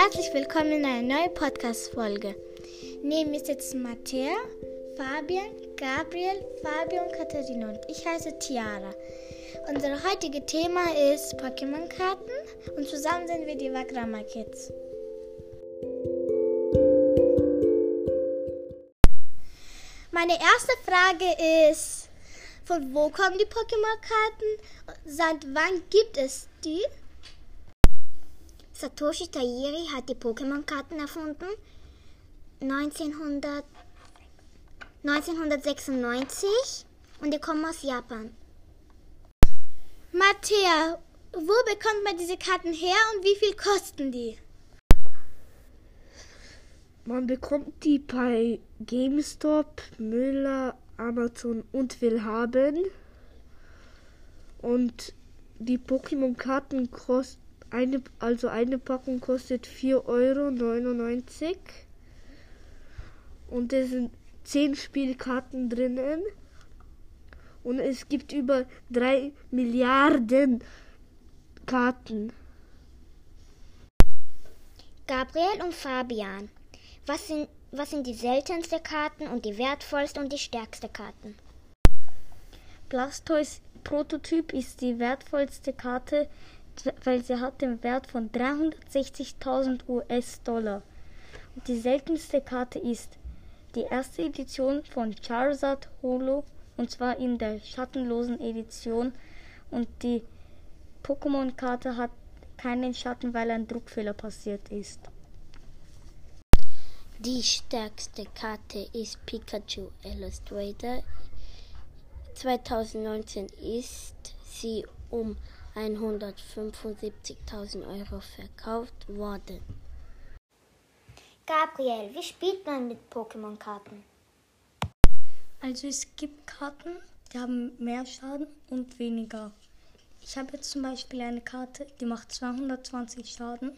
Herzlich willkommen in einer neuen Podcast-Folge. Neben mir sitzen Mattea, Fabian, Gabriel, Fabio und Katharina und ich heiße Tiara. Unser heutiges Thema ist Pokémon-Karten und zusammen sind wir die Wagrama Kids. Meine erste Frage ist, von wo kommen die Pokémon-Karten? Seit wann gibt es die? Satoshi Tajiri hat die Pokémon-Karten erfunden. 1900, 1996 und die kommen aus Japan. Mattea, wo bekommt man diese Karten her und wie viel kosten die? Man bekommt die bei GameStop, Müller, Amazon und Willhaben. Und die Pokémon-Karten kosten eine, also eine Packung kostet 4,99 Euro. Und es sind 10 Spielkarten drinnen. Und es gibt über 3 Milliarden Karten. Gabriel und Fabian, was sind, was sind die seltensten Karten und die wertvollsten und die stärksten Karten? Blastoise Prototyp ist die wertvollste Karte, weil sie hat den Wert von 360.000 US-Dollar. Und die seltenste Karte ist die erste Edition von Charizard Holo und zwar in der schattenlosen Edition und die Pokémon-Karte hat keinen Schatten, weil ein Druckfehler passiert ist. Die stärkste Karte ist Pikachu Illustrator. 2019 ist sie um 175.000 Euro verkauft worden. Gabriel, wie spielt man mit Pokémon-Karten? Also es gibt Karten, die haben mehr Schaden und weniger. Ich habe jetzt zum Beispiel eine Karte, die macht 220 Schaden.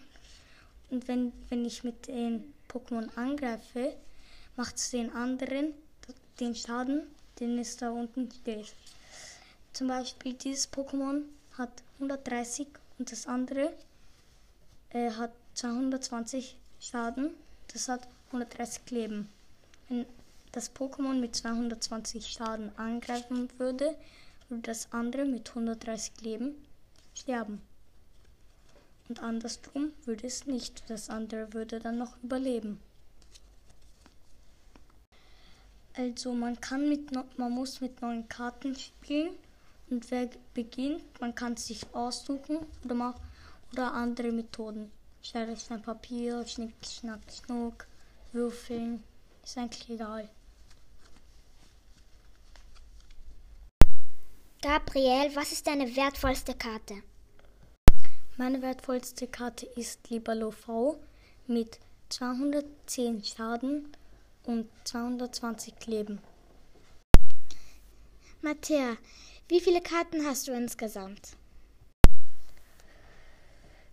Und wenn, wenn ich mit den Pokémon angreife, macht es den anderen den Schaden, den es da unten steht. Zum Beispiel dieses Pokémon hat 130 und das andere äh, hat 220 Schaden. Das hat 130 Leben. Wenn das Pokémon mit 220 Schaden angreifen würde, würde das andere mit 130 Leben sterben. Und andersrum würde es nicht. Das andere würde dann noch überleben. Also man kann mit man muss mit neuen Karten spielen und wer beginnt, man kann sich aussuchen oder, mal, oder andere Methoden. Schere, Stein, Papier, Schnick, Schnack, Schnuck, Würfeln. Ist eigentlich egal. Gabriel, was ist deine wertvollste Karte? Meine wertvollste Karte ist Libalo V mit 210 Schaden und 220 Leben. Mattea, wie viele Karten hast du insgesamt?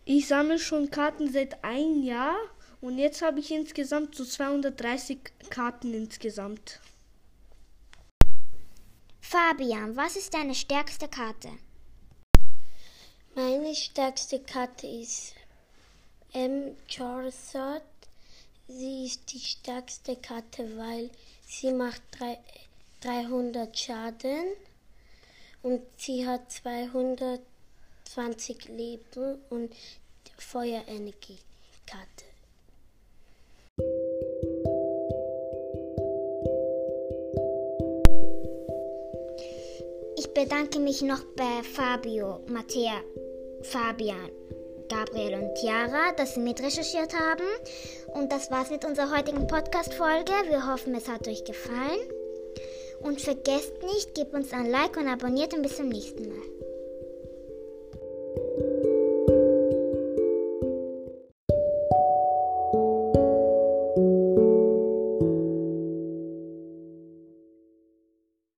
Ich sammle schon Karten seit einem Jahr und jetzt habe ich insgesamt so 230 Karten insgesamt. Fabian, was ist deine stärkste Karte? Meine stärkste Karte ist M. Charizard. Sie ist die stärkste Karte, weil sie macht 300 Schaden und sie hat 220 Leben und Feuerenergiekarte. Ich bedanke mich noch bei Fabio, Mattea, Fabian, Gabriel und Tiara, dass sie mit recherchiert haben. Und das war's mit unserer heutigen Podcast-Folge. Wir hoffen, es hat euch gefallen. Und vergesst nicht, gebt uns ein Like und abonniert und bis zum nächsten Mal.